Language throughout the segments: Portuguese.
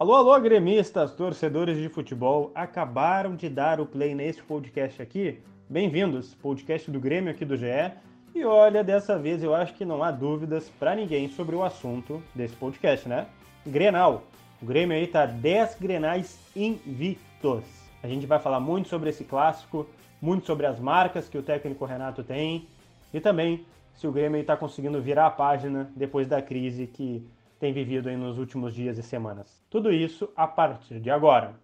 Alô, alô, gremistas, torcedores de futebol, acabaram de dar o play neste podcast aqui? Bem-vindos, podcast do Grêmio aqui do GE. E olha, dessa vez eu acho que não há dúvidas para ninguém sobre o assunto desse podcast, né? Grenal. O Grêmio aí tá 10 grenais invictos. A gente vai falar muito sobre esse clássico, muito sobre as marcas que o técnico Renato tem e também se o Grêmio está conseguindo virar a página depois da crise que tem vivido aí nos últimos dias e semanas. Tudo isso a partir de agora.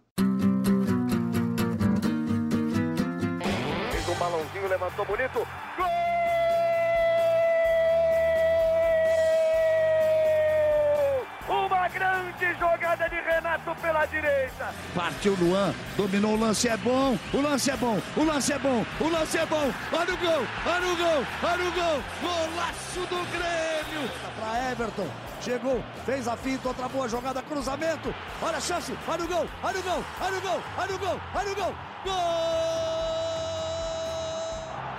Fez um balãozinho, levantou bonito. Gol! Uma grande jogada de Renato pela direita. Partiu Luan, dominou o lance, é bom, o lance é bom, o lance é bom, o lance é bom. Olha o gol, olha o gol, olha o gol. Golaço do Grêmio. Para Everton, chegou, fez a finta, outra boa jogada, cruzamento. Olha a chance, olha o gol, olha o gol, olha o gol, olha o gol, olha o gol. Gol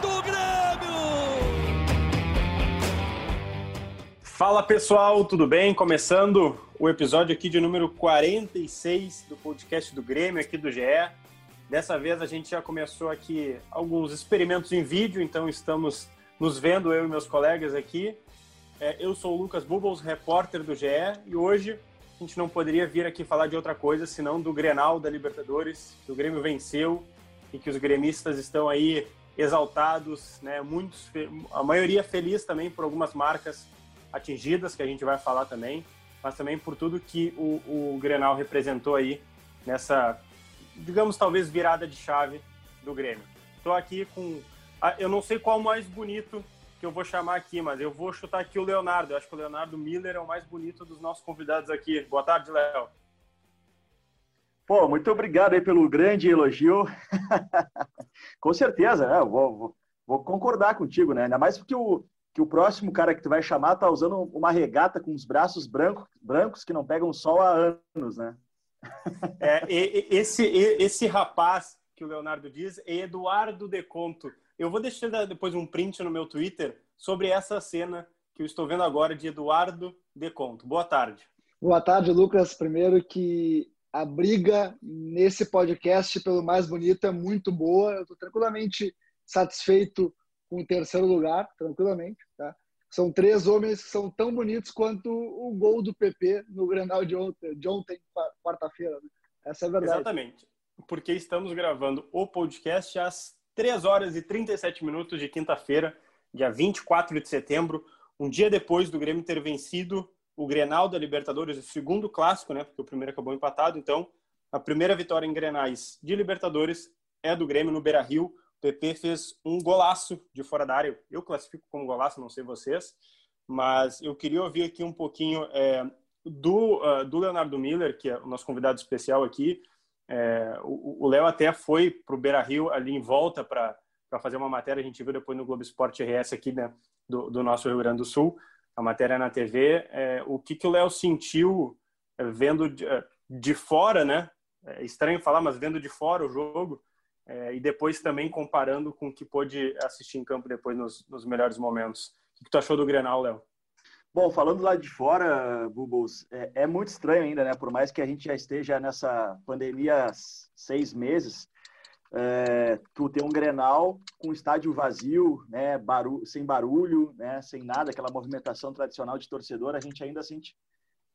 do Grêmio! Fala pessoal, tudo bem? Começando o episódio aqui de número 46 do podcast do Grêmio aqui do GE. Dessa vez a gente já começou aqui alguns experimentos em vídeo, então estamos nos vendo, eu e meus colegas aqui. É, eu sou o Lucas Bubbles, repórter do GE, e hoje a gente não poderia vir aqui falar de outra coisa senão do Grenal da Libertadores, que o Grêmio venceu e que os gremistas estão aí exaltados, né? Muitos, a maioria feliz também por algumas marcas atingidas, que a gente vai falar também, mas também por tudo que o, o Grenal representou aí nessa, digamos, talvez virada de chave do Grêmio. Estou aqui com. Eu não sei qual mais bonito que eu vou chamar aqui, mas eu vou chutar aqui o Leonardo. Eu acho que o Leonardo Miller é o mais bonito dos nossos convidados aqui. Boa tarde, Léo. Pô, muito obrigado aí pelo grande elogio. Com certeza, né? vou, vou, vou, concordar contigo, né? Ainda mais porque o, que o próximo cara que tu vai chamar tá usando uma regata com os braços brancos, brancos que não pegam sol há anos, né? É, esse, esse rapaz que o Leonardo diz é Eduardo Deconto. Eu vou deixar depois um print no meu Twitter sobre essa cena que eu estou vendo agora de Eduardo Deconto. Boa tarde. Boa tarde, Lucas. Primeiro que a briga nesse podcast pelo mais bonito é muito boa. Eu estou tranquilamente satisfeito com o terceiro lugar, tranquilamente. Tá? São três homens que são tão bonitos quanto o gol do PP no Grenal de ontem, de ontem quarta-feira. Né? Essa é a verdade. Exatamente. Porque estamos gravando o podcast às 3 horas e 37 minutos de quinta-feira, dia 24 de setembro, um dia depois do Grêmio ter vencido o Grenal da Libertadores, o segundo clássico, né? Porque o primeiro acabou empatado. Então, a primeira vitória em Grenais de Libertadores é do Grêmio no Beira-Rio. O PP fez um golaço de fora da área. Eu classifico como golaço, não sei vocês, mas eu queria ouvir aqui um pouquinho é, do, uh, do Leonardo Miller, que é o nosso convidado especial aqui. É, o Léo até foi para o Beira Rio ali em volta para fazer uma matéria. A gente viu depois no Globo Esporte RS aqui né, do, do nosso Rio Grande do Sul, a matéria na TV. É, o que, que o Léo sentiu é, vendo de, é, de, fora, né? É estranho falar, mas vendo de fora o jogo é, e depois também comparando com o que pôde assistir em campo depois nos, nos melhores momentos. O que tu achou do Grenal, Léo? Bom, falando lá de fora, Bubbles, é, é, muito estranho ainda, né? Por mais que a gente já esteja nessa pandemia há seis meses, é, tu ter um Grenal com estádio vazio, né? Sem barulho, né? Sem nada, aquela movimentação tradicional de torcedor, a gente ainda sente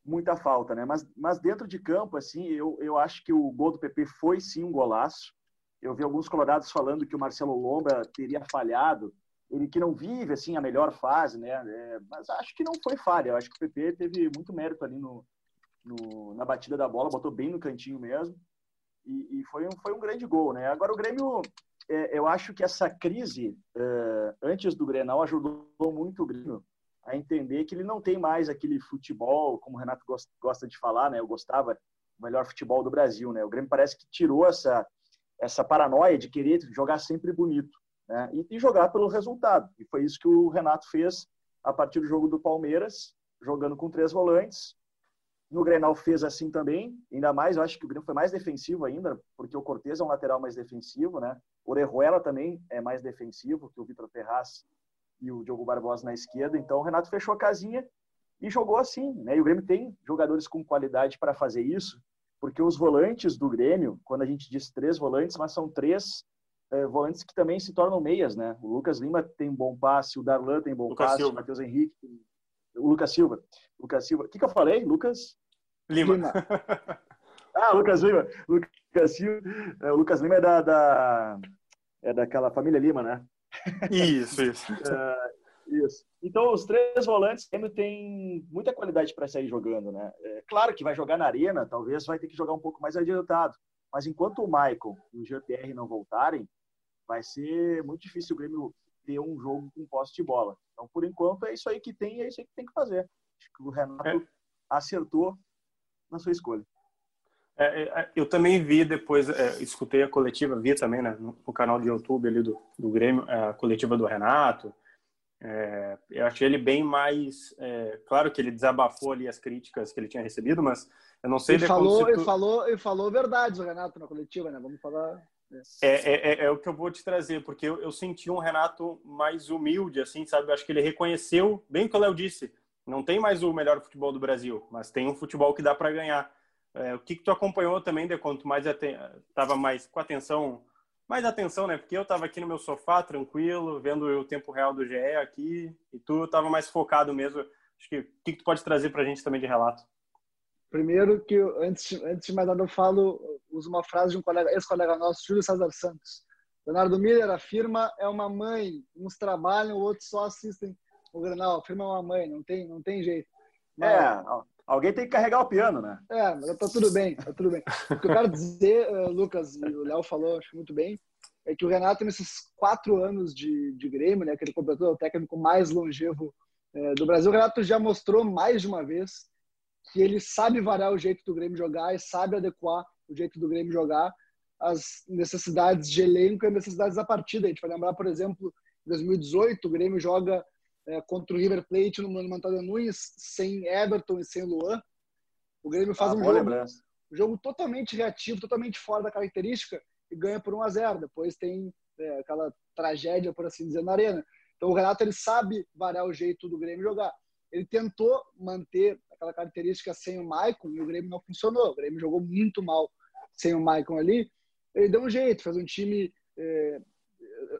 muita falta, né? Mas, mas dentro de campo, assim, eu, eu acho que o gol do PP foi sim um golaço. Eu vi alguns colorados falando que o Marcelo Lomba teria falhado, ele que não vive assim a melhor fase, né? É, mas acho que não foi falha. Eu acho que o PP teve muito mérito ali no, no na batida da bola, botou bem no cantinho mesmo. E, e foi, um, foi um grande gol, né? Agora o Grêmio, é, eu acho que essa crise é, antes do Grenal ajudou muito o Grêmio a entender que ele não tem mais aquele futebol, como o Renato gosta de falar, né? Eu gostava do melhor futebol do Brasil, né? O Grêmio parece que tirou essa essa paranoia de querer jogar sempre bonito né? e, e, jogar pelo resultado. E foi isso que o Renato fez a partir do jogo do Palmeiras, jogando com três volantes. No Grenal fez assim também, ainda mais, eu acho que o Grêmio foi mais defensivo ainda, porque o Cortez é um lateral mais defensivo, né? O Orejuela também é mais defensivo que o Vitor Ferraz e o Diogo Barbosa na esquerda. Então o Renato fechou a casinha e jogou assim, né? E o Grêmio tem jogadores com qualidade para fazer isso. porque os volantes do Grêmio, quando a gente diz três volantes, mas são três é, volantes que também se tornam meias, né? O Lucas Lima tem um bom passe, o Darlan tem um bom Lucas passe, Silva. o Matheus Henrique, o Lucas Silva. Lucas Silva. O que, que eu falei? Lucas Lima. Lima. ah, Lucas Lima. Lucas Silva. É, o Lucas Lima é da, da, é daquela família Lima, né? Isso, isso. é, isso. Então, os três volantes tem muita qualidade para sair jogando, né? É, claro que vai jogar na arena, talvez vai ter que jogar um pouco mais adiantado. Mas enquanto o Michael e o GPR não voltarem, vai ser muito difícil o Grêmio ter um jogo com posse de bola. Então, por enquanto, é isso aí que tem e é isso aí que tem que fazer. Acho que o Renato é. acertou na sua escolha. É, é, eu também vi depois, é, escutei a coletiva, vi também né, no, canal de YouTube ali do, do Grêmio, é, a coletiva do Renato, é, eu achei ele bem mais. É, claro que ele desabafou ali as críticas que ele tinha recebido, mas eu não sei. Ele falou, tu... ele falou, ele falou verdade, o Renato, na coletiva, né? Vamos falar. É, é, é, é, o que eu vou te trazer, porque eu, eu, senti um Renato mais humilde, assim, sabe? Eu acho que ele reconheceu, bem o que o Léo disse, não tem mais o melhor futebol do Brasil, mas tem um futebol que dá para ganhar. É, o que, que tu acompanhou também, de quanto mais estava mais com atenção mais atenção, né? Porque eu estava aqui no meu sofá, tranquilo, vendo o tempo real do GE aqui, e tu estava mais focado mesmo. Acho que o que, que tu pode trazer para a gente também de relato? Primeiro que eu, antes, antes de mais nada eu falo, uso uma frase de um colega, ex-colega nosso, Júlio César Santos. Leonardo Miller afirma é uma mãe, uns trabalham, outros só assistem o Granal. Afirma é uma mãe, não tem, não tem jeito. Mas, é, alguém tem que carregar o piano, né? É, mas tá tudo bem, tá tudo bem. O que eu quero dizer, uh, Lucas, e o Léo falou, acho muito bem, é que o Renato, nesses quatro anos de, de Grêmio, né, que ele completou, é o técnico mais longevo é, do Brasil, o Renato já mostrou mais de uma vez que ele sabe variar o jeito do Grêmio jogar e sabe adequar o jeito do Grêmio jogar às necessidades de elenco e às necessidades da partida. A gente vai lembrar, por exemplo, em 2018, o Grêmio joga é, contra o River Plate no Monumental Nunes sem Everton e sem Luan. O Grêmio faz ah, um jogo, um jogo totalmente reativo, totalmente fora da característica e ganha por 1 a 0 Depois tem é, aquela tragédia, por assim dizer, na arena. Então o Renato ele sabe variar o jeito do Grêmio jogar. Ele tentou manter aquela característica sem o Maicon e o Grêmio não funcionou. O Grêmio jogou muito mal sem o Maicon ali. Ele deu um jeito, fez um time. É,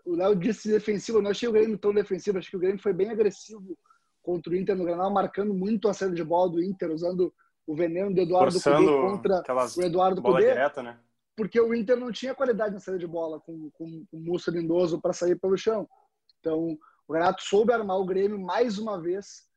o Léo disse defensivo, eu não achei o Grêmio tão defensivo, acho que o Grêmio foi bem agressivo contra o Inter no Granal, marcando muito a saída de bola do Inter, usando o veneno do Eduardo Cudê contra o Eduardo Cudê. Direta, né? porque o Inter não tinha qualidade na saída de bola com, com, com o Mussa Lindoso para sair pelo chão. Então, o Renato soube armar o Grêmio mais uma vez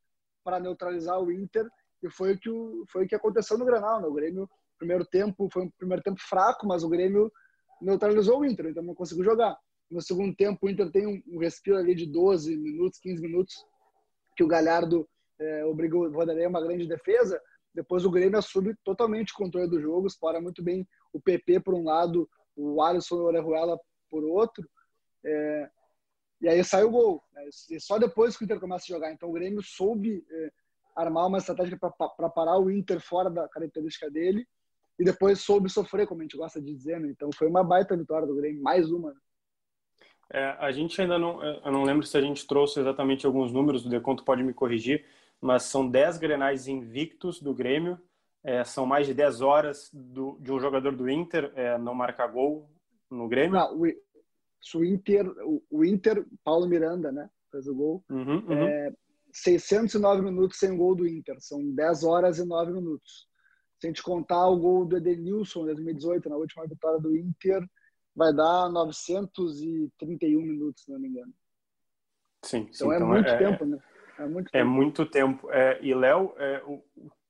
para neutralizar o Inter e foi o que, foi o que aconteceu no Granal. Né? O Grêmio, primeiro tempo, foi um primeiro tempo fraco, mas o Grêmio neutralizou o Inter, então não conseguiu jogar. No segundo tempo, o Inter tem um, um respiro ali de 12 minutos, 15 minutos, que o Galhardo é, obrigou o Vanderlei a uma grande defesa, depois o Grêmio assume totalmente o controle do jogo, explora muito bem o PP por um lado, o Alisson e o Orejuela por outro. É, e aí sai o gol. Né? E só depois que o Inter começa a jogar. Então o Grêmio soube é, armar uma estratégia para parar o Inter fora da característica dele e depois soube sofrer, como a gente gosta de dizer. Né? Então foi uma baita vitória do Grêmio, mais uma. Né? É, a gente ainda não, eu não lembro se a gente trouxe exatamente alguns números, o Deconto pode me corrigir, mas são 10 grenais invictos do Grêmio, é, são mais de 10 horas do, de um jogador do Inter é, não marcar gol no Grêmio. Não, o, o, Inter, o, o, Inter, Paulo Miranda, né, fez o gol. Uhum, uhum. É, 609 minutos sem gol do Inter, são 10 horas e 9 minutos. Se a gente contar o gol do Edenilson em 2018, na última vitória do Inter, vai dar 931 minutos, se não me engano. Sim, então, sim, é então muito é, tempo, né? É muito é tempo. É muito tempo. É, e, Léo, é,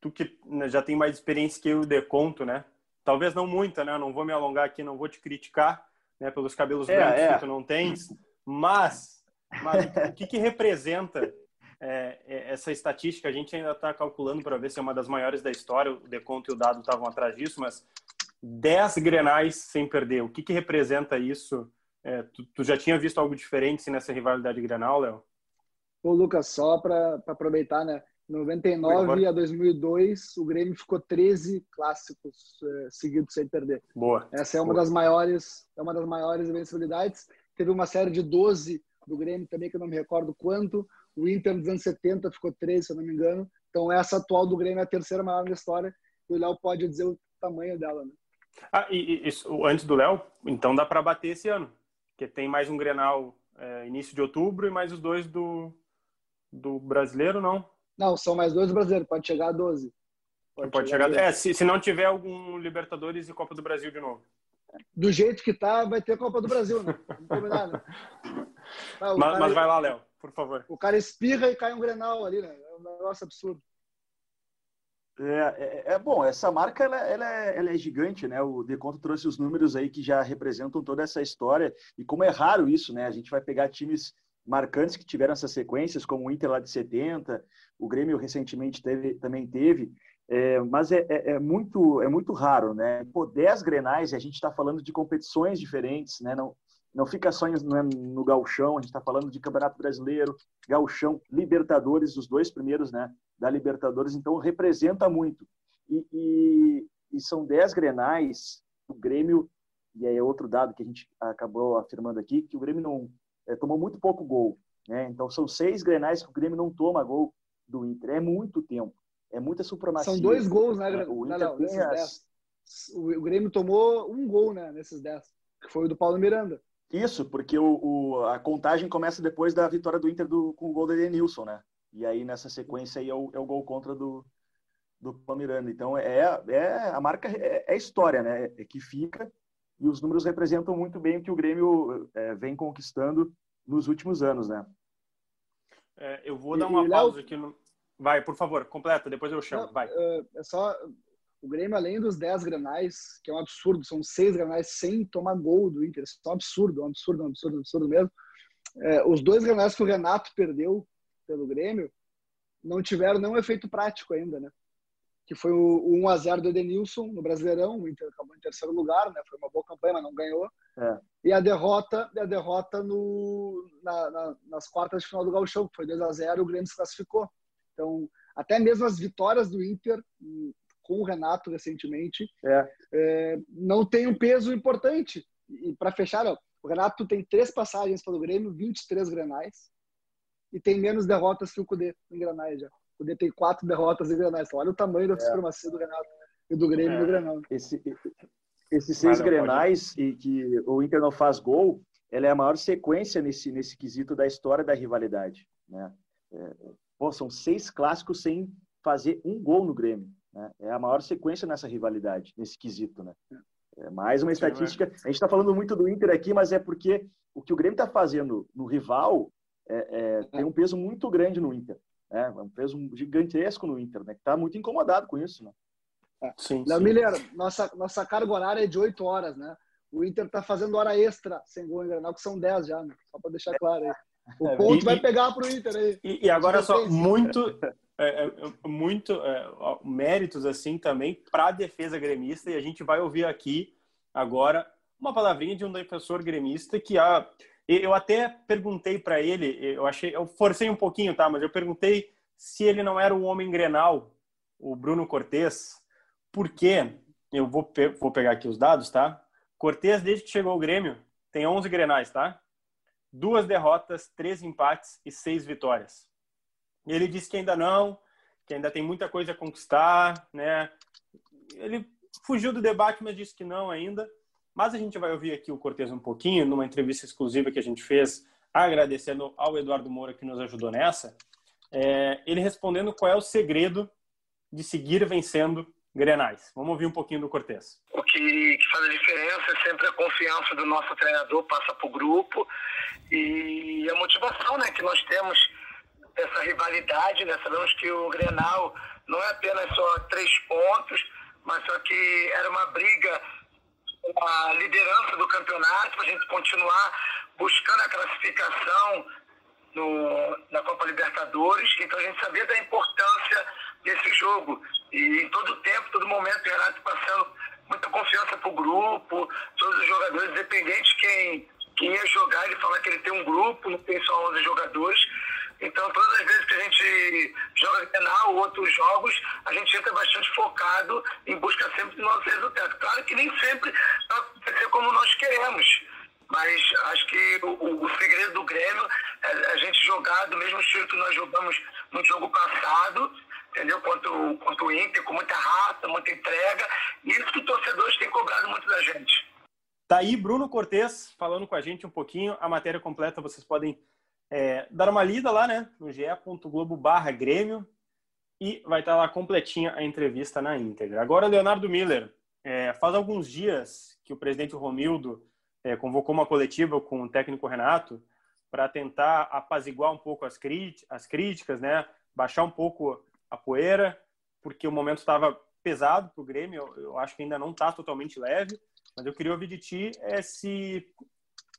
tu que né, já tem mais experiência que eu de conto, né? Talvez não muita, né? Não vou me alongar aqui, não vou te criticar né, pelos cabelos é, brancos é. que tu não tens, mas, mas o que, que representa é, é, essa estatística? A gente ainda está calculando para ver se é uma das maiores da história. O Deconto e o Dado estavam atrás disso, mas 10 grenais sem perder. O que, que representa isso? É, tu, tu, já tinha visto algo diferente nessa rivalidade grenal, Léo? Ô, Lucas, só para aproveitar, né? 99 a 2002, o Grêmio ficou 13 clássicos é, seguidos sem perder. Boa. Essa é uma Boa. das maiores, é uma das maiores invencibilidades. Teve uma série de 12 do Grêmio também, que eu não me recordo quanto. O Inter dos anos 70 ficou 13, se eu não me engano. Então, essa atual do Grêmio é a terceira maior da história. E o Léo pode dizer tamanho dela, né? Ah, e, isso, antes do Léo, então dá para bater esse ano, porque tem mais um Grenal é, início de outubro e mais os dois do, do brasileiro, não? Não, são mais dois brasileiros, pode chegar a 12. Pode, pode chegar, chegar a... É, se, se não tiver algum Libertadores e Copa do Brasil de novo. Do jeito que tá, vai ter Copa do Brasil, né? Combinar, né? mas, cara, mas vai lá, Léo, por favor. O cara espirra e cai um Grenal ali, né? É um negócio absurdo. É, é, é, bom, essa marca ela, ela, é, ela, é, gigante, né? O Deconto trouxe os números aí que já representam toda essa história e como é raro isso, né? A gente vai pegar times marcantes que tiveram essas sequências, como o Inter lá de 70, o Grêmio recentemente teve, também teve, é, mas é, é, é, muito é muito raro, né? Pô, 10 Grenais a gente está falando de competições diferentes, né? Não, não fica só no, no gauchão, a gente está falando de Campeonato Brasileiro, gauchão, Libertadores, os dois primeiros, né? da Libertadores, então representa muito. E, e, e são 10 grenais, o Grêmio, e aí é outro dado que a gente acabou afirmando aqui, que o Grêmio não é, tomou muito pouco gol. Né? Então são seis grenais que o Grêmio não toma gol do Inter. É muito tempo. É muita supremacia. São dois gols, né, Grêmio? O, Inter não, não, as... o Grêmio tomou um gol né, nesses 10, que foi o do Paulo Miranda. Isso, porque o, o, a contagem começa depois da vitória do Inter do, com o gol do Edenilson, né? E aí, nessa sequência, aí é o, é o gol contra do, do Palmeirano. Então, é, é, a marca é, é história, né? É que fica e os números representam muito bem o que o Grêmio é, vem conquistando nos últimos anos, né? É, eu vou dar uma e, pausa aqui. No... Vai, por favor, completa, depois eu chamo. Não, Vai. É, é só o Grêmio, além dos 10 granais, que é um absurdo, são seis granais sem tomar gol do Inter. Isso é um absurdo, um absurdo, um absurdo, um absurdo mesmo. É, os dois granais que o Renato perdeu pelo Grêmio, não tiveram nenhum efeito prático ainda, né? Que foi o, 1 a 0 do Edenilson no Brasileirão, o Inter acabou em terceiro lugar, né? Foi uma boa campanha, mas não ganhou. É. E a derrota, a derrota no, na, na, nas quartas de final do Gauchão, que foi 2 a 0 o Grêmio se classificou. Então, até mesmo as vitórias do Inter com o Renato recentemente é. É, não tem um peso importante. E para fechar, ó, o Renato tem três passagens pelo Grêmio, 23 grenais e tem menos derrotas que o Cudê em Granais já. O Cudê tem quatro derrotas em Granais. Então, olha o tamanho da é. supremacia do Renato e do Grêmio é. no Granal. Esse, esses seis Grenais e que o Inter não faz gol, ela é a maior sequência nesse, nesse quesito da história da rivalidade. Né? É, pô, são seis clássicos sem fazer um gol no Grêmio. Né? É a maior sequência nessa rivalidade, nesse quesito. Né? É mais uma estatística. A gente está falando muito do Inter aqui, mas é porque o que o Grêmio está fazendo no rival é, é, tem um peso muito grande no Inter. Né? É um peso gigantesco no Inter, né? Que está muito incomodado com isso, né? É. Sim, Léo Miller, nossa, nossa carga horária é de 8 horas, né? O Inter está fazendo hora extra sem gol em Granal, que são 10 já, né? Só para deixar claro aí. O é, ponto e, vai pegar para o Inter aí. E, e agora só, muito, é, é, muito é, méritos assim também para a defesa gremista, e a gente vai ouvir aqui agora uma palavrinha de um defensor gremista que a eu até perguntei para ele, eu achei, eu forcei um pouquinho, tá? Mas eu perguntei se ele não era o homem Grenal, o Bruno Cortes, porque eu vou, pe vou pegar aqui os dados, tá? Cortes, desde que chegou ao Grêmio, tem 11 Grenais, tá? Duas derrotas, três empates e seis vitórias. Ele disse que ainda não, que ainda tem muita coisa a conquistar, né? Ele fugiu do debate, mas disse que não ainda. Mas a gente vai ouvir aqui o Cortez um pouquinho, numa entrevista exclusiva que a gente fez, agradecendo ao Eduardo Moura que nos ajudou nessa, é, ele respondendo qual é o segredo de seguir vencendo Grenais. Vamos ouvir um pouquinho do Cortez. O que, faz a diferença é sempre a confiança do nosso treinador, passa para o grupo e a motivação né, que nós temos essa rivalidade. Né? Sabemos que o Grenal não é apenas só três pontos, mas só que era uma briga a liderança do campeonato, para a gente continuar buscando a classificação no, na Copa Libertadores. Então a gente sabia da importância desse jogo. E em todo tempo, todo momento, o Renato passando muita confiança para o grupo, todos os jogadores, independente quem, quem ia jogar, ele fala que ele tem um grupo, não tem só 11 jogadores. Então, todas as vezes que a gente joga penal ou outros jogos, a gente entra bastante focado em busca sempre do nosso resultado. Claro que nem sempre vai acontecer como nós queremos, mas acho que o, o segredo do Grêmio é a gente jogar do mesmo estilo que nós jogamos no jogo passado, entendeu? Quanto, quanto o Inter, com muita raça, muita entrega. E isso Tá aí Bruno Cortes falando com a gente um pouquinho. A matéria completa vocês podem é, dar uma lida lá, né? No ge.globo barra Grêmio. E vai estar lá completinha a entrevista na íntegra. Agora, Leonardo Miller. É, faz alguns dias que o presidente Romildo é, convocou uma coletiva com o técnico Renato para tentar apaziguar um pouco as, as críticas, né? Baixar um pouco a poeira, porque o momento estava pesado para o Grêmio. Eu, eu, acho que ainda não está totalmente leve. Mas eu queria ouvir de ti é se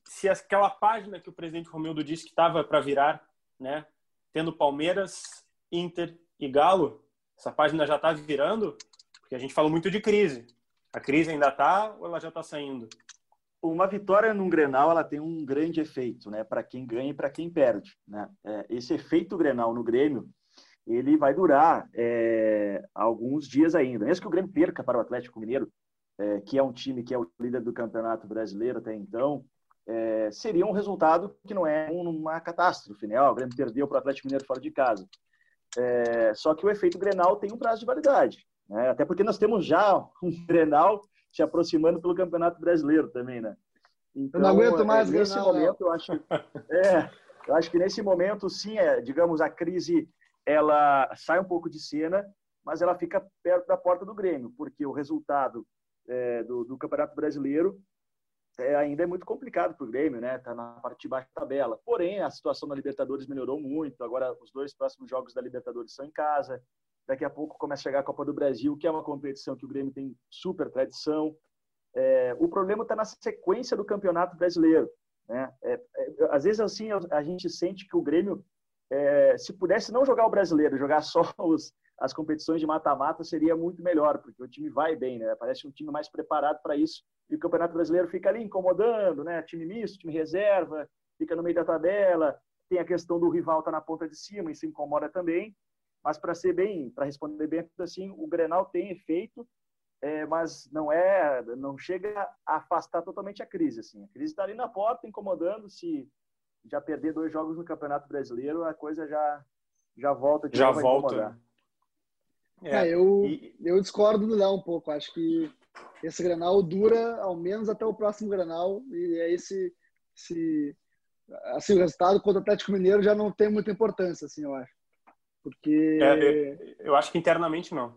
se aquela página que o presidente Romildo disse que estava para virar, né, tendo Palmeiras, Inter e Galo, essa página já está virando, porque a gente falou muito de crise. A crise ainda está ou ela já está saindo? Uma vitória num Grenal ela tem um grande efeito, né, para quem ganha e para quem perde, né? É, esse efeito Grenal no Grêmio ele vai durar é, alguns dias ainda. Mesmo que o Grêmio perca para o Atlético Mineiro, é, que é um time que é o líder do Campeonato Brasileiro até então, é, seria um resultado que não é uma catástrofe, né? o Grêmio perdeu para o Atlético Mineiro fora de casa. É, só que o efeito Grenal tem um prazo de validade, né? até porque nós temos já um Grenal se aproximando pelo Campeonato Brasileiro também, né? Então, eu não aguento mais é, nesse Grenal, momento, eu acho, é, eu acho que nesse momento, sim, é, digamos, a crise ela sai um pouco de cena, mas ela fica perto da porta do Grêmio, porque o resultado é, do, do Campeonato Brasileiro é, ainda é muito complicado para o Grêmio, né? Está na parte de baixo da tabela. Porém, a situação da Libertadores melhorou muito. Agora, os dois próximos jogos da Libertadores são em casa. Daqui a pouco começa a chegar a Copa do Brasil, que é uma competição que o Grêmio tem super tradição. É, o problema está na sequência do Campeonato Brasileiro. Né? É, é, às vezes, assim, a gente sente que o Grêmio, é, se pudesse não jogar o Brasileiro, jogar só os, as competições de mata-mata seria muito melhor, porque o time vai bem, né? Parece um time mais preparado para isso. E o Campeonato Brasileiro fica ali incomodando, né? Time misto, time reserva, fica no meio da tabela. Tem a questão do rival tá na ponta de cima, isso incomoda também. Mas para ser bem, para responder bem assim, o Grenal tem efeito, é, mas não é, não chega a afastar totalmente a crise. Assim, a crise está ali na porta, incomodando. Se já perder dois jogos no Campeonato Brasileiro, a coisa já já volta já volta. Incomodar. É, é eu, e... eu discordo do Léo um pouco. Acho que esse Granal dura ao menos até o próximo Granal e é esse, esse assim, o resultado contra o Atlético Mineiro já não tem muita importância, assim, eu acho. Porque... É, eu acho que internamente não.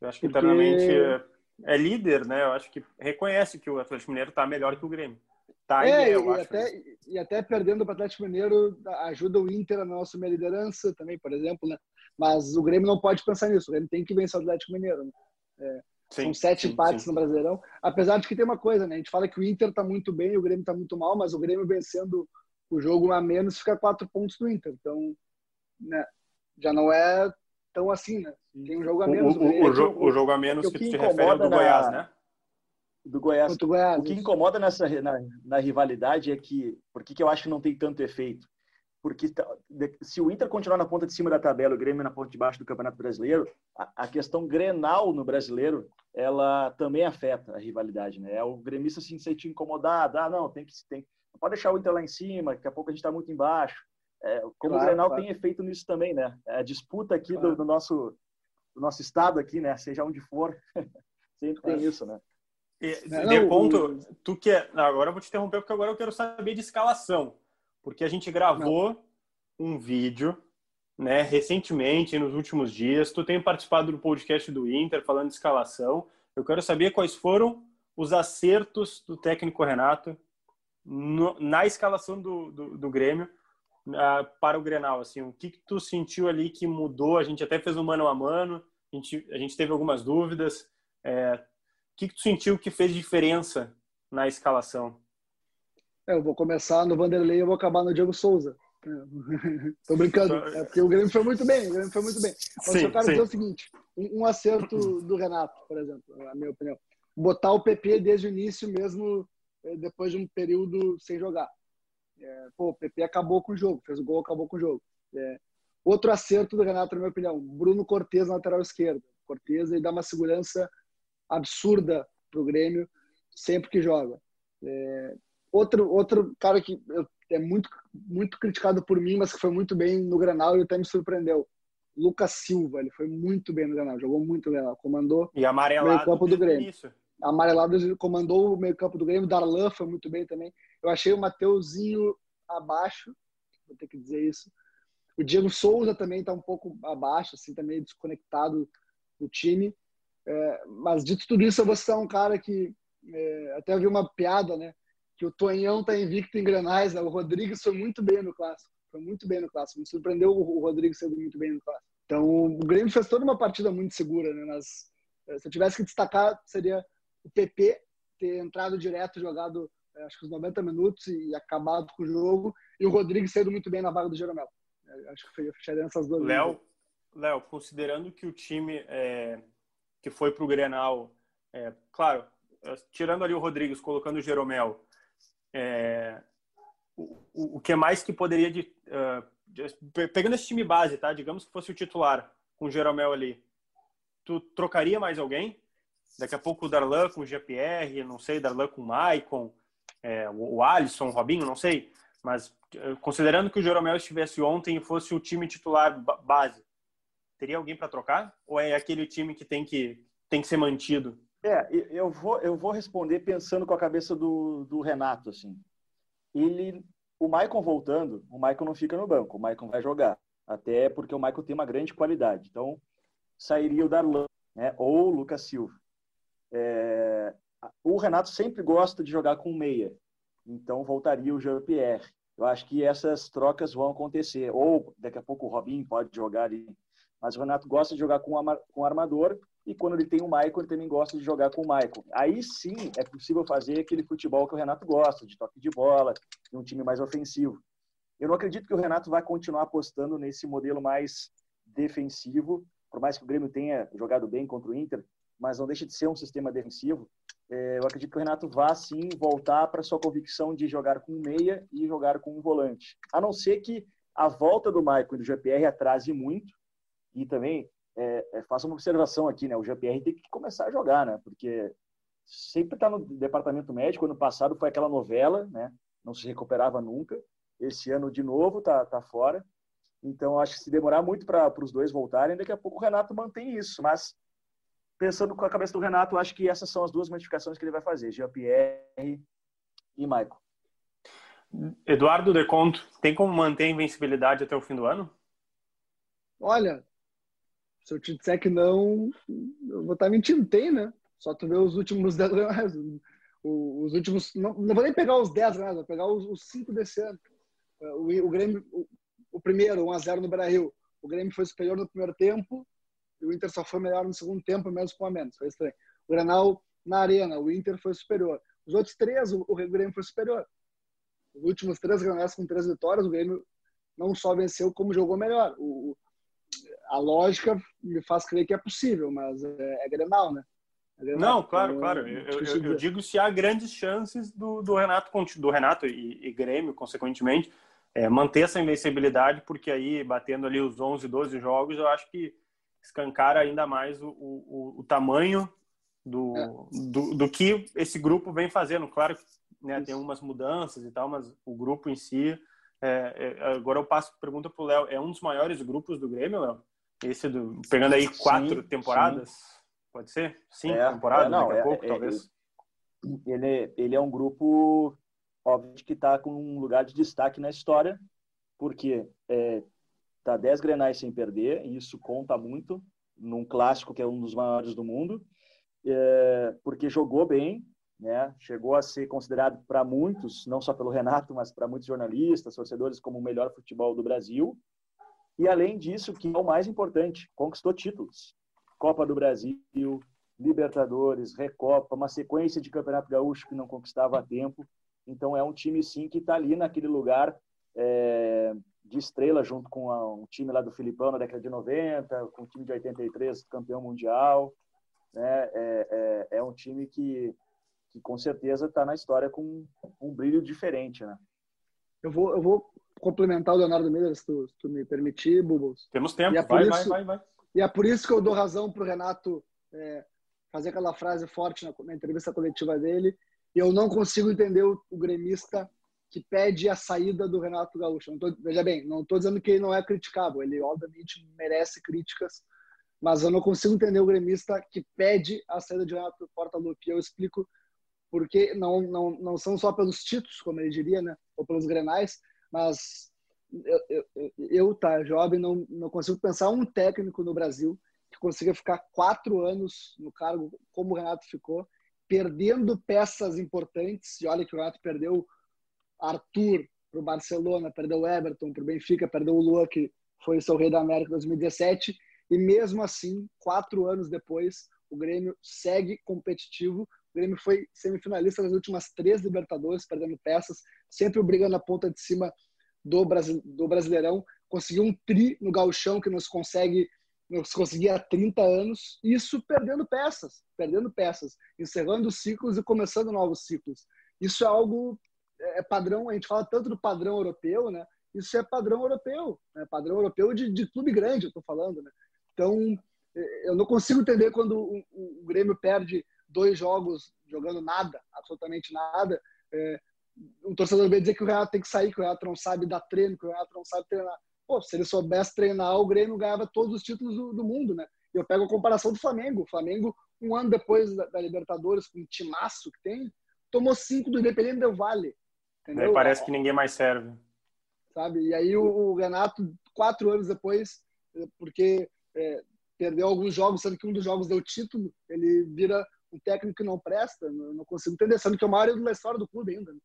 Eu acho que Porque... internamente é, é, líder, né? Eu acho que reconhece que o Atlético Mineiro está melhor que o Grêmio. Tá é, eu e, acho. Até, e até perdendo para o Atlético Mineiro ajuda o Inter na nossa liderança também, por exemplo, né? Mas o Grêmio não pode pensar nisso. O Grêmio tem que vencer o Atlético Mineiro. Né? É, sim, são sete sim, empates sim. no Brasileirão. Apesar de que tem uma coisa, né? A gente fala que o Inter está muito bem e o Grêmio está muito mal, mas o Grêmio vencendo o jogo a menos fica quatro pontos do Inter. Então, né? Já não é tão assim, né? Tem um jogo a menos. O, o, o, o, o jogo a menos que, que se refere ao do na... Goiás, né? Do Goiás. Goiás. O que incomoda nessa na, na, rivalidade é que, por que eu acho que não tem tanto efeito? Porque tá, se o Inter continuar na ponta de cima da tabela, o Grêmio na ponta de baixo do Campeonato Brasileiro, a, a questão Grenal no Brasileiro, ela também afeta a rivalidade, né? É o gremista se sentir incomodado, ah, não, tem que tem, não pode deixar o Inter lá em cima, daqui a pouco a gente está muito embaixo. É, como claro, o Grenal claro. tem efeito nisso também, né? É a disputa aqui claro. do, do, nosso do nosso estado aqui, né? Seja onde for, sempre tem isso, né? Não, de ponto, o... tu que agora eu vou te interromper porque agora eu quero saber de escalação, porque a gente gravou não. um vídeo, né, recentemente, nos últimos dias. Tu tem participado do podcast do Inter falando de escalação. Eu quero saber quais foram os acertos do técnico Renato no, na escalação do, do, do Grêmio uh, para o Grenal. Assim, o que, que tu sentiu ali que mudou? A gente até fez um mano a mano. A gente, a gente teve algumas dúvidas. É, que, que tu sentiu que fez diferença na escalação? É, eu vou começar no Vanderlei e eu vou acabar no Diego Souza. Tô brincando, é porque o Grêmio foi muito bem, o Grêmio foi muito bem. Mas sim, eu quero sim. dizer o seguinte, um, acerto do Renato, por exemplo, a minha opinião. Botar o PP desde o início mesmo, é, depois de um período sem jogar. É, pô, o PP acabou com o jogo, fez o gol, acabou com o jogo. É, outro acerto do Renato, na minha opinião, Bruno Cortes na lateral esquerda. Cortes ele dá uma segurança absurda para o Grêmio sempre que joga. É, outro, outro cara que é muito, muito criticado por mim, mas que foi muito bem no Granal e até me surpreendeu. Lucas Silva, ele foi muito bem no Granal, jogou muito no Granal, comandou e amarelado o campo do Grêmio. Início. amarelado comandou o meio campo do Grêmio, Darlan foi muito bem também. Eu achei o Mateuzinho abaixo, vou ter que dizer isso. O Diego Souza também está um pouco abaixo, assim, também tá desconectado do time. É, mas dito tudo isso, eu vou citar um cara que é, até vi uma piada, né? Que o Tonhão está invicto em Granais, né? O Rodrigues foi muito bem no clássico, foi muito bem no clássico. Me surpreendeu o Rodrigues sendo muito bem no clássico. Então o Grêmio fez toda uma partida muito segura, né? Mas é, se eu tivesse que destacar, seria o PP ter entrado direto, jogado é, acho que os 90 minutos e acabado com o jogo, e o Rodrigues sendo muito bem na vaga do Jeromel. É, acho que fecharia essas duas Léo, Léo, considerando que o time é, que foi para o Grenal, é, claro, tirando ali o Rodrigues, colocando o Jeromel, é, o, o que mais que poderia de, uh, de, pegando esse time base, tá? Digamos que fosse o titular com o Jeromel ali, tu trocaria mais alguém? Daqui a pouco o Darlan com o GPR, não sei, Darlan com o Maicon, é, o Alisson, o Robinho, não sei. Mas eh, considerando que o Jeromel estivesse ontem e fosse o time titular base, teria alguém para trocar? Ou é aquele time que tem que, tem que ser mantido? É, eu vou, eu vou responder pensando com a cabeça do, do Renato, assim. Ele, o Maicon voltando, o Maicon não fica no banco, o Maicon vai jogar. Até porque o Maicon tem uma grande qualidade. Então, sairia o Darlan, né? Ou o Lucas Silva. É, o Renato sempre gosta de jogar com meia, então voltaria o Jean-Pierre. Eu acho que essas trocas vão acontecer. Ou daqui a pouco o Robinho pode jogar ali. Mas o Renato gosta de jogar com, com armador e quando ele tem o Michael, ele também gosta de jogar com o Michael. Aí sim é possível fazer aquele futebol que o Renato gosta, de toque de bola, de um time mais ofensivo. Eu não acredito que o Renato vai continuar apostando nesse modelo mais defensivo, por mais que o Grêmio tenha jogado bem contra o Inter, mas não deixa de ser um sistema defensivo. É, eu acredito que o Renato vá sim voltar para sua convicção de jogar com um meia e jogar com um volante. A não ser que a volta do Maicon e do GPR atrase muito. E também é, é, faça uma observação aqui, né? O GPR tem que começar a jogar, né? Porque sempre está no departamento médico. Ano passado foi aquela novela, né? Não se recuperava nunca. Esse ano de novo tá, tá fora. Então acho que se demorar muito para os dois voltarem, daqui a pouco o Renato mantém isso. Mas pensando com a cabeça do Renato, acho que essas são as duas modificações que ele vai fazer, Jean-Pierre e Michael. Eduardo Deconto, tem como manter a invencibilidade até o fim do ano? Olha, se eu te disser que não, eu vou estar mentindo. Tem, né? Só tu ver os últimos 10 os últimos, não, não, vou nem pegar os 10 né? vou pegar os, 5 desse ano. O, o Grêmio, o, o primeiro, 1x0 no Brasil. O Grêmio foi superior no primeiro tempo, o Inter só foi melhor no segundo tempo, mesmo com a menos. Foi estranho. O Granal na arena, o Inter foi superior. Os outros três, o, o Grêmio foi superior. Os últimos três Granais com três vitórias, o Grêmio não só venceu, como jogou melhor. O, a lógica me faz crer que é possível, mas é, é Grenal, né? É Grenal. Não, claro, então, claro. Eu, eu, eu, digo se há grandes chances do, do Renato, do Renato e, e Grêmio, consequentemente, é, manter essa invencibilidade, porque aí, batendo ali os 11, 12 jogos, eu acho que escancara ainda mais o, o, o tamanho do, é. do, do, que esse grupo vem fazendo. Claro que né, tem umas mudanças e tal, mas o grupo em si. É, é, agora eu passo pergunta para o Léo: é um dos maiores grupos do Grêmio, Léo? Esse do, pegando aí quatro sim, temporadas? Sim. Pode ser? Cinco é, temporadas, é, não, daqui a pouco, talvez. Ele, ele é um grupo, óbvio, que está com um lugar de destaque na história, porque é, Tá 10 grenais sem perder, e isso conta muito num clássico que é um dos maiores do mundo, é, porque jogou bem, né? Chegou a ser considerado para muitos, não só pelo Renato, mas para muitos jornalistas, torcedores, como o melhor futebol do Brasil. E além disso, que é o mais importante, conquistou títulos. Copa do Brasil, Libertadores, Recopa, uma sequência de Campeonato Gaúcho que não conquistava a tempo. Então é um time sim que está ali naquele lugar é, de estrela junto com a, um time lá do Filipão na década de 90, com o time de 83 campeão mundial. Né? É, é, é um time que, que com certeza está na história com um brilho diferente. Né? Eu, vou, eu vou complementar o Leonardo Miller, se tu, se tu me permitir, Bubos. Temos tempo, é vai, isso, vai, vai, vai. E é por isso que eu dou razão para o Renato é, fazer aquela frase forte na, na, entrevista coletiva dele. E eu não consigo entender o, o gremista que pede a saída do Renato Gaúcho. Tô, veja bem, não estou dizendo que ele não é criticável, ele obviamente merece críticas, Mas eu não consigo entender o gremista que pede a saída de Renato Portaluppi. Eu explico porque não, não, não são só pelos títulos, como ele diria, né? ou pelos grenais, mas eu, eu, eu tá, jovem, não, não consigo pensar um técnico no Brasil que consiga ficar quatro anos no cargo como o Renato ficou, perdendo peças importantes. E olha que o Renato perdeu Arthur para o Barcelona, perdeu Everton para o Benfica, perdeu o Lua, que foi seu rei da América em 2017. E mesmo assim, quatro anos depois, o Grêmio segue competitivo. O Grêmio foi semifinalista nas últimas três Libertadores, perdendo peças, sempre brigando na ponta de cima do, Brasil, do Brasileirão. Conseguiu um tri no gauchão que nos consegue nos conseguia há 30 anos, isso perdendo peças, perdendo peças, encerrando ciclos e começando novos ciclos. Isso é algo é padrão, a gente fala tanto do padrão europeu, né? Isso é padrão europeu, né? padrão europeu de, de clube grande, eu estou falando, né? Então, é, eu não consigo entender quando o, o, Grêmio perde dois jogos jogando nada, absolutamente nada. É, um torcedor vai dizer que o Renato tem que sair, que o Renato não sabe dar treino, que o Renato não sabe treinar. Pô, se ele soubesse treinar, o Grêmio ganhava todos os títulos do, do mundo, né? Eu pego a comparação do Flamengo. O Flamengo, um ano depois da, da Libertadores, com o timaço que tem, tomou cinco do Independente Del Vale. Entendeu? parece que ninguém mais serve. Sabe? E aí o, o Renato, quatro anos depois, porque é, perdeu alguns jogos, sendo que um dos jogos deu título, ele vira um técnico que não presta, não, não consigo entender, sendo que é o maior da história do clube ainda. Né?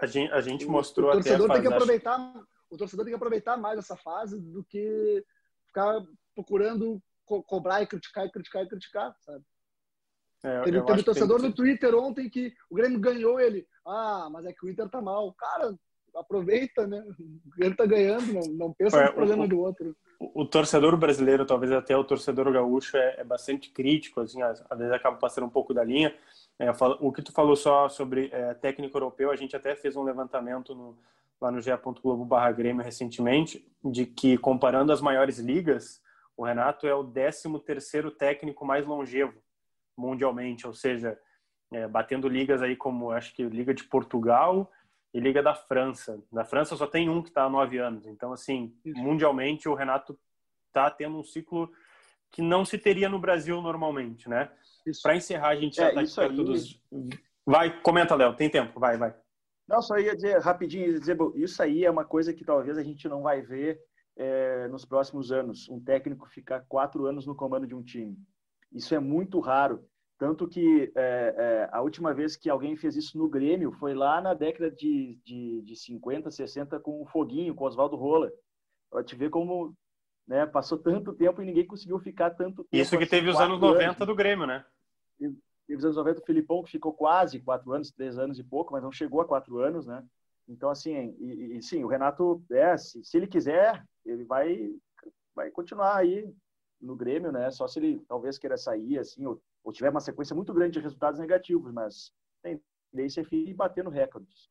A gente, a gente o, mostrou o torcedor até tem que aproveitar O torcedor tem que aproveitar mais essa fase do que ficar procurando co cobrar e criticar e criticar e criticar, sabe? É, teve teve torcedor no Twitter ontem que o Grêmio ganhou ele. Ah, mas é que o Inter tá mal. Cara, aproveita, né? O Grêmio tá ganhando, não, não pensa é, no problema o, do outro. O, o, torcedor brasileiro, talvez até o torcedor gaúcho, é, é bastante crítico, assim, às, às, vezes acaba passando um pouco da linha. É, o que tu falou só sobre é, técnico europeu, a gente até fez um levantamento no, lá no ge.globo barra Grêmio recentemente, de que comparando as maiores ligas, o Renato é o 13 terceiro técnico mais longevo mundialmente, ou seja, é, batendo ligas aí como acho que Liga de Portugal e Liga da França. Na França só tem um que está há nove anos, então assim mundialmente o Renato está tendo um ciclo que não se teria no Brasil normalmente, né? Para encerrar a gente já está é, tá aí... dos... Vai, comenta, Léo, tem tempo, vai, vai. Não, só ia dizer rapidinho, dizer, isso aí é uma coisa que talvez a gente não vai ver é, nos próximos anos, um técnico ficar quatro anos no comando de um time. Isso é muito raro. Tanto que é, é, a última vez que alguém fez isso no Grêmio foi lá na década de, de, de 50, 60 com o Foguinho, com o Oswaldo Rola. Para te ver como né, passou tanto tempo e ninguém conseguiu ficar tanto tempo. Isso que assim, teve os anos 90 anos. do Grêmio, né? Teve os anos 90 o Filipão, que ficou quase quatro anos, três anos e pouco, mas não chegou a quatro anos, né? Então, assim, e, e sim, o Renato, é, se, se ele quiser, ele vai, vai continuar aí no Grêmio, né? Só se ele talvez queira sair, assim, ou, ou tiver uma sequência muito grande de resultados negativos, mas tem tendência é ir batendo recordes.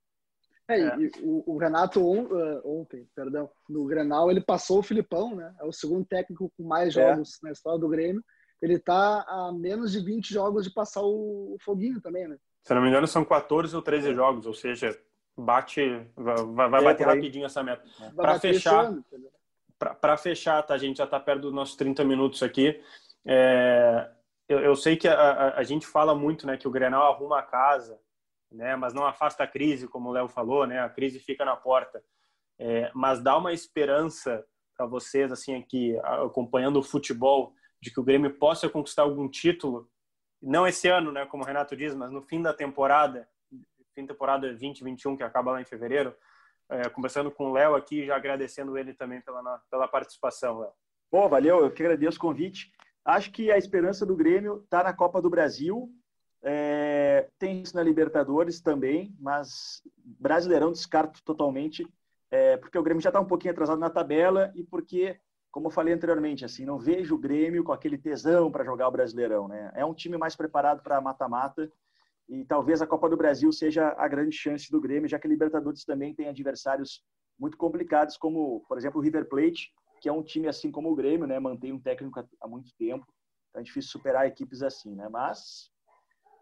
É, é. O, o, Renato on, uh, ontem, perdão, no Grenal, ele passou o Filipão, né? É o segundo técnico com mais é. jogos é. na história do Grêmio. Ele está a menos de 20 jogos de passar o, o Foguinho também, né? Se não me engano, são 14 ou 13 jogos, ou seja, bate, vai, vai é, bater rapidinho essa meta. Para fechar, para fechar, tá? A gente já está perto dos nossos 30 minutos aqui. É, eu, eu, sei que a, a, a, gente fala muito, né, que o Grenal arruma a casa, né, mas não afasta a crise, como o Léo falou, né, a crise fica na porta. É, mas dá uma esperança para vocês, assim, aqui, acompanhando o futebol, de que o Grêmio possa conquistar algum título, não esse ano, né, como o Renato diz, mas no fim da temporada, fim da temporada 2021, que acaba lá em fevereiro, é, conversando com o Léo aqui, já agradecendo ele também pela, pela participação, Léo. Bom, valeu, eu que agradeço o convite. Acho que a esperança do Grêmio está na Copa do Brasil, é, tem isso na Libertadores também, mas Brasileirão descarto totalmente, é, porque o Grêmio já está um pouquinho atrasado na tabela e porque, como eu falei anteriormente, assim, não vejo o Grêmio com aquele tesão para jogar o Brasileirão, né? É um time mais preparado para mata-mata e talvez a Copa do Brasil seja a grande chance do Grêmio, já que a Libertadores também tem adversários muito complicados, como, por exemplo, o River Plate, que é um time assim como o Grêmio, né? Mantém um técnico há muito tempo. Então é difícil superar equipes assim, né? Mas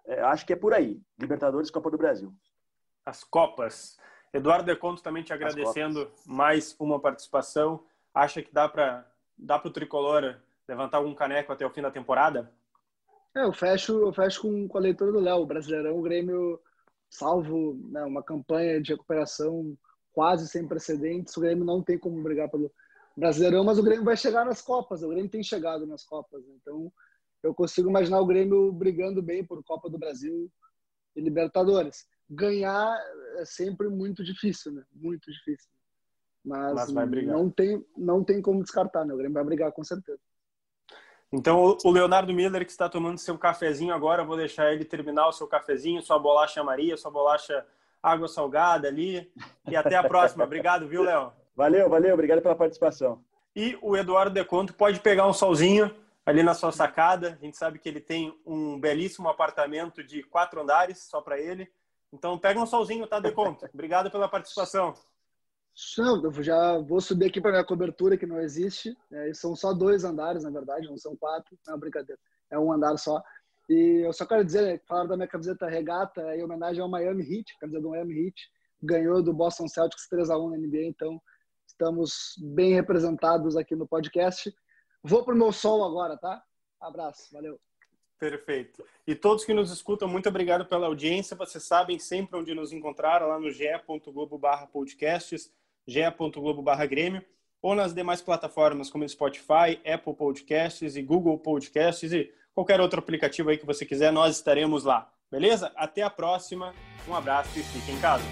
é, acho que é por aí. Libertadores, Copa do Brasil. As Copas. Eduardo Deconto também te agradecendo mais uma participação. Acha que dá para dá para o Tricolor levantar algum caneco até o fim da temporada? É, eu fecho, eu fecho com, com a leitura do Léo. O Brasileirão, o Grêmio, salvo né, uma campanha de recuperação quase sem precedentes, o Grêmio não tem como brigar pelo Brasileirão, mas o Grêmio vai chegar nas Copas. O Grêmio tem chegado nas Copas. Então, eu consigo imaginar o Grêmio brigando bem por Copa do Brasil e Libertadores. Ganhar é sempre muito difícil, né? Muito difícil. Mas, Mas não tem não tem como descartar, né? O Grêmio vai brigar com certeza. Então, o Leonardo Miller, que está tomando seu cafezinho agora, vou deixar ele terminar o seu cafezinho, sua bolacha Maria, sua bolacha água salgada ali. E até a próxima. Obrigado, viu, Léo? Valeu, valeu. Obrigado pela participação. E o Eduardo Deconto pode pegar um solzinho ali na sua sacada. A gente sabe que ele tem um belíssimo apartamento de quatro andares só para ele. Então, pega um solzinho, tá, Deconto? Obrigado pela participação. Não, eu já vou subir aqui para minha cobertura, que não existe. É, são só dois andares, na verdade, não são quatro. Não, brincadeira. É um andar só. E eu só quero dizer, né, falar da minha camiseta regata em homenagem ao Miami Heat, camiseta do Miami Heat. Ganhou do Boston Celtics 3 a 1 na NBA, então estamos bem representados aqui no podcast. Vou pro meu sol agora, tá? Abraço, valeu. Perfeito. E todos que nos escutam, muito obrigado pela audiência. Vocês sabem sempre onde nos encontrar, lá no ge.globo/podcasts ge.globo/grêmio ou nas demais plataformas como Spotify, Apple Podcasts e Google Podcasts e qualquer outro aplicativo aí que você quiser, nós estaremos lá. Beleza? Até a próxima. Um abraço e fique em casa.